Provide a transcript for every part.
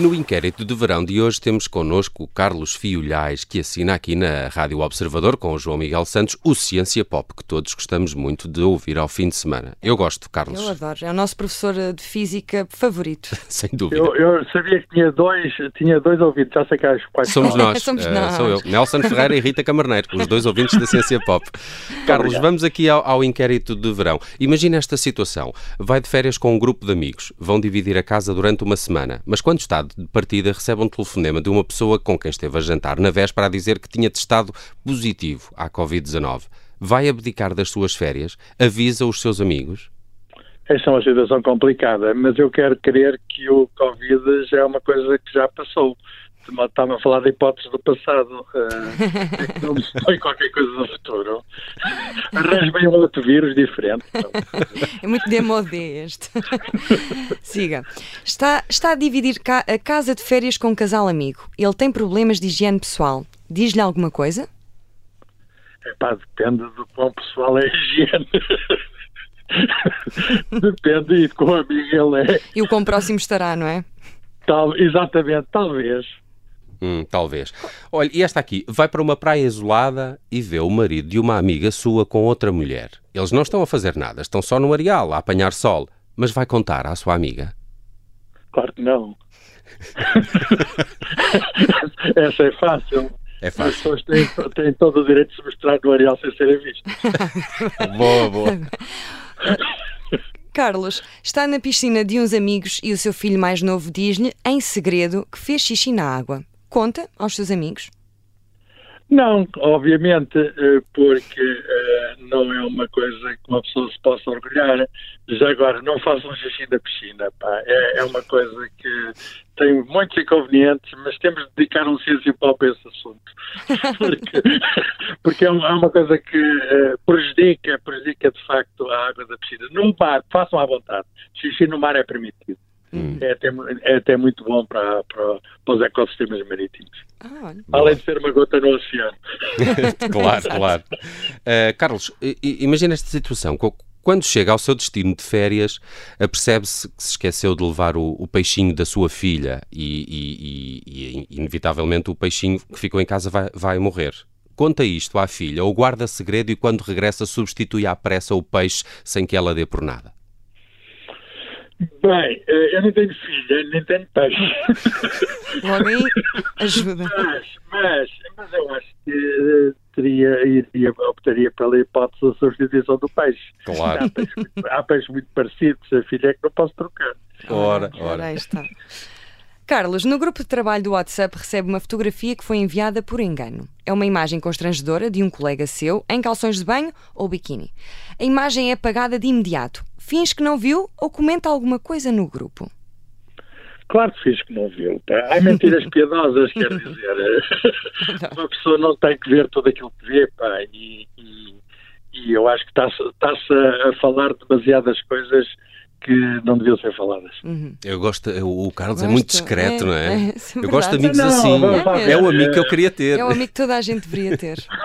E no inquérito de verão de hoje temos connosco o Carlos Fiolhais, que assina aqui na Rádio Observador com o João Miguel Santos o Ciência Pop, que todos gostamos muito de ouvir ao fim de semana. Eu gosto, Carlos. Eu adoro, é o nosso professor de física favorito. Sem dúvida. Eu, eu, sabia que tinha dois, tinha dois ouvintes, já sei quais Somos nós. Somos uh, nós. Sou eu, Nelson Ferreira e Rita Camarneiro, os dois ouvintes da Ciência Pop. Carlos, Obrigado. vamos aqui ao, ao inquérito de verão. Imagina esta situação. Vai de férias com um grupo de amigos, vão dividir a casa durante uma semana, mas quando está de partida recebe um telefonema de uma pessoa com quem esteve a jantar na véspera a dizer que tinha testado positivo à Covid-19. Vai abdicar das suas férias? Avisa os seus amigos? Esta é uma situação complicada, mas eu quero crer que o Covid já é uma coisa que já passou. Estava a falar de hipóteses do passado. Uh, não me põe qualquer coisa no futuro. Arranje-me um outro vírus diferente. É muito demodé este. Siga. Está, está a dividir ca a casa de férias com um casal amigo. Ele tem problemas de higiene pessoal. Diz-lhe alguma coisa? Epá, depende do quão pessoal é a higiene. depende e de quão amigo ele é. E o quão próximo estará, não é? Tal, exatamente, talvez. Hum, talvez. Olha, e esta aqui vai para uma praia isolada e vê o marido de uma amiga sua com outra mulher. Eles não estão a fazer nada, estão só no areal, a apanhar sol. Mas vai contar à sua amiga. Claro que não. Essa é fácil. É As fácil. pessoas têm, têm todo o direito de se mostrar no areal sem serem vistas. boa, boa. Carlos, está na piscina de uns amigos e o seu filho mais novo diz-lhe, em segredo, que fez xixi na água. Conta aos seus amigos. Não, obviamente, eh, porque eh, não é uma coisa que uma pessoa se possa orgulhar. Já agora, não façam xixi na piscina. Pá. É, é uma coisa que tem muitos inconvenientes, mas temos de dedicar um ciência pop a esse assunto. Porque, porque é uma é uma coisa que eh, prejudica, prejudica de facto a água da piscina. No mar, façam à vontade. Xixi no mar é permitido. É, até, é até muito bom para, para, para os ecossistemas marítimos. Ah. Além de ser uma gota no oceano. claro, claro. Uh, Carlos, imagina esta situação. Quando chega ao seu destino de férias, apercebe-se que se esqueceu de levar o, o peixinho da sua filha e, e- e- e, inevitavelmente, o peixinho que ficou em casa vai, vai morrer. Conta isto à filha ou guarda segredo e, quando regressa, substitui à pressa o peixe sem que ela dê por nada. Bem, eh, eu nem tenho filha, nem tenho peixe. Logo aí, ajuda. mas, mas, mas eu acho que eh, teria, iria, optaria pela hipótese da substituição do peixe. Claro. Há peixes, muito- há peixes muito parecidos, a filha é que não posso trocar. Ora, Ora, ora. aí está. Carlos, no grupo de trabalho do WhatsApp recebe uma fotografia que foi enviada por engano. É uma imagem constrangedora de um colega seu em calções de banho ou biquíni. A imagem é apagada de imediato. Finge que não viu ou comenta alguma coisa no grupo. Claro que fiz que não viu. Pá. Há mentiras piedosas, quer dizer. Uma pessoa não tem que ver tudo aquilo que vê, pá, e, e, e eu acho que está-se está-se a falar demasiadas coisas que não deviam ser faladas. Uhum. Eu gosto, o o Carlos é Gosto, muito discreto, é, não é? é, é eu gosto de amigos Não, assim. lá É ver. o amigo que eu queria ter, É o amigo que toda a gente deveria ter.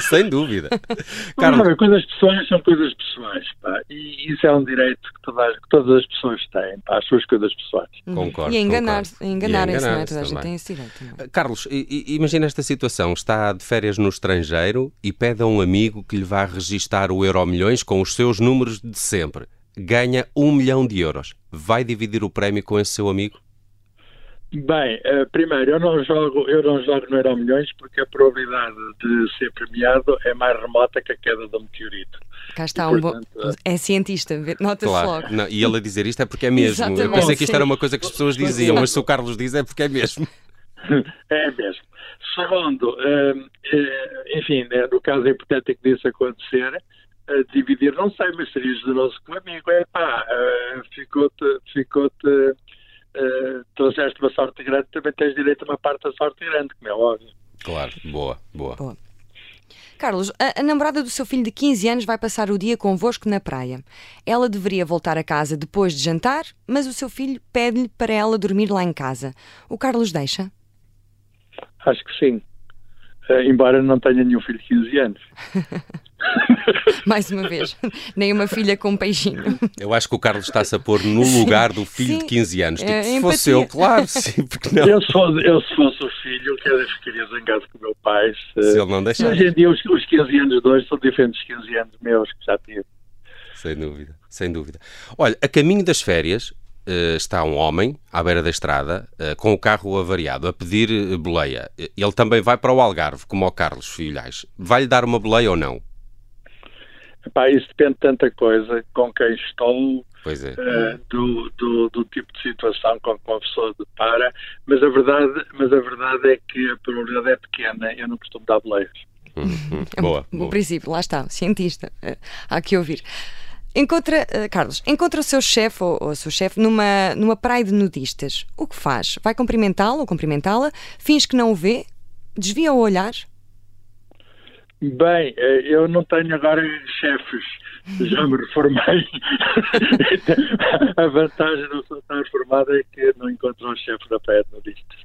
sem dúvida. Carlos... Carlos, coisas pessoais são coisas pessoais, pá, e isso é um direito que, toda- que todas as pessoas têm, pá, as suas coisas pessoais. Concordo, E a enganar- concordo. a enganarem-se, E a não é? Toda a gente tem esse direito. também. Carlos, i- i- imagina esta situação. Está de férias no estrangeiro e pede a um amigo que lhe vá registar o Euromilhões com os seus números de sempre. Ganha um milhão de euros. Vai dividir o prémio com esse seu amigo? Bem, eh, primeiro, eu não jogo, eu não jogo no Euro Milhões porque a probabilidade de ser premiado é mais remota que a queda do meteorito. Cá está E, um bom. portanto, É cientista, nota-se logo. Claro. Não, e ele a dizer isto é porque é mesmo. Eu Exatamente, pensei que isto sim. era uma coisa que as pessoas diziam, mas se o Carlos diz é porque é mesmo. É mesmo. Segundo, eh, eh, enfim, né, no caso hipotético disso acontecer, eh, dividir, não sei, mas seria generoso com o amigo. É pá, eh, ficou-te, ficou-te, eh, trouxeste uma sorte grande, também tens direito a uma parte da sorte grande, como é óbvio. Claro, boa, boa. Boa. Carlos, a, a namorada do seu filho de 15 anos vai passar o dia convosco na praia. Ela deveria voltar a casa depois de jantar, mas o seu filho pede-lhe para ela dormir lá em casa. O Carlos deixa? Acho que sim. Eh, embora não tenha nenhum filho de 15 anos. Mais uma vez, nem uma filha com um peixinho. Eu acho que o Carlos está-se a pôr no lugar do filho sim. de 15 anos. Tipo, É, se fosse eu, claro, sim, porque não? Eu se, fosse, eu, se fosse o filho, eu ficaria zangado com o meu pai. Se, Se ele não deixar. Hoje em dia, os, os 15 anos de hoje são diferentes dos 15 anos meus que já tive. Sem dúvida, sem dúvida. Olha, a caminho das férias eh, está um homem à beira da estrada eh, com o carro avariado a pedir eh, boleia. Ele também vai para o Algarve, como o Carlos Filhais. Vai-lhe dar uma boleia ou não? Epá, isso depende de tanta coisa, com quem estou, Pois é. eh, do, do, do tipo de situação com que uma pessoa depara, mas a verdade, mas a verdade é que a probabilidade é pequena, eu não costumo dar boleias. Hum, hum. É um Boa. bom boa. princípio, lá está, cientista. eh, Há que ouvir. Encontra, eh, Carlos, encontra o seu chefe ou, ou a sua chefe numa, numa praia de nudistas. O que faz? Vai cumprimentá-lo ou cumprimentá-la? Finge que não o vê? Desvia o olhar? Bem, eh, eu não tenho agora chefes, já me reformei. a vantagem de eu estar reformado é que não encontro um chefe da praia de nudistas.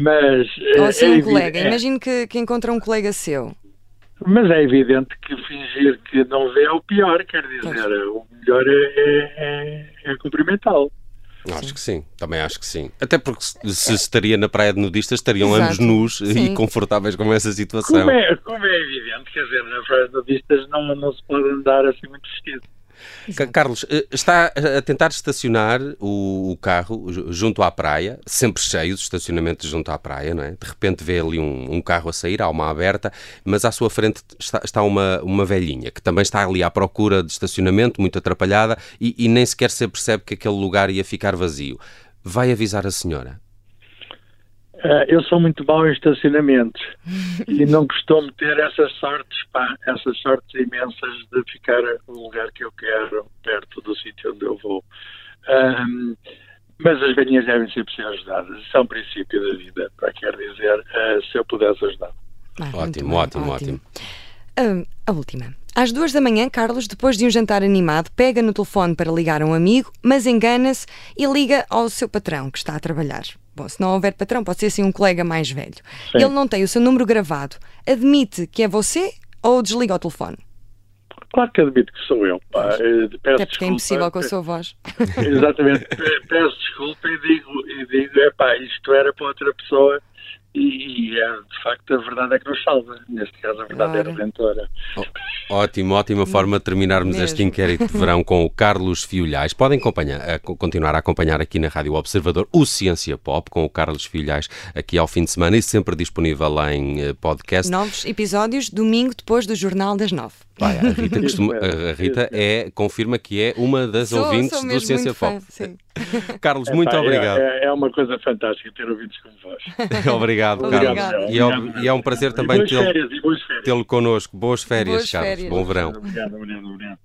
Mas, eh, Ou assim é um evi- colega? é- Imagino que, que encontra um colega seu. mas é evidente que fingir que não vê é o pior, quer dizer, Pois. o melhor é, é, é cumprimentá-lo. Acho que sim, também acho que sim. Até porque se, se estaria na praia de nudistas, estariam Exato. ambos nus Sim. e confortáveis com essa situação. Como é, como é evidente, quer dizer, na praia de nudistas não, não se pode andar assim muito vestido. Ca- Carlos, eh, está a tentar estacionar o, carro ju- junto à praia, sempre cheio os estacionamentos junto à praia, não é? De repente vê ali um, um carro a sair, há uma aberta, mas à sua frente está, está uma, uma velhinha que também está ali à procura de estacionamento, muito atrapalhada, e, e nem sequer se percebe que aquele lugar ia ficar vazio. Vai avisar a senhora. Ah, eu sou muito mau em estacionamentos e não costumo ter essas sortes, pá, essas sortes imensas de ficar no lugar que eu quero, perto do sítio onde eu vou. Ahm, mas as velhinhas devem sempre ser ajudadas. Isso é um princípio da vida, para quer dizer, ah, se eu pudesse ajudar. Ah, Ótimo, bem, ótimo, ótimo. Ah, a última. Às duas da manhã, Carlos, depois de um jantar animado, pega no telefone para ligar a um amigo, mas engana-se e liga ao seu patrão que está a trabalhar. Bom, se não houver patrão, pode ser assim um colega mais velho. Sim. Ele não tem o seu número gravado. Admite que é você ou desliga o telefone? Claro que admito que sou eu. Pá. Eh, Peço Até porque é desculpa. impossível com a sua voz. Exatamente. Pe- Peço desculpa e digo, e digo epá, isto era para outra pessoa e, e é, de facto a verdade é que nos salva. Neste caso a verdade é Ora. redentora. Ótimo, ótima forma de terminarmos Mesmo. este inquérito de verão com o Carlos Fiolhais. Podem acompanhar, a- continuar a acompanhar aqui na Rádio Observador o Ciência Pop com o Carlos Fiolhais aqui ao fim de semana e sempre disponível lá em eh, podcast. Novos episódios, domingo depois do Jornal das Nove. Vai, a Rita, costuma- a Rita é, confirma que é uma das Sou- ouvintes sou do Ciência muito Pop. sim. Carlos, muito Epá, é- obrigado. É, é uma coisa fantástica ter ouvidos como vós. Obrigado, Obrigado. Carlos. E é, e é um prazer também tê-lo férias, boas férias. tê-lo connosco. Boas férias, Boas Carlos. férias. Bom verão. Obrigado, obrigado, obrigado.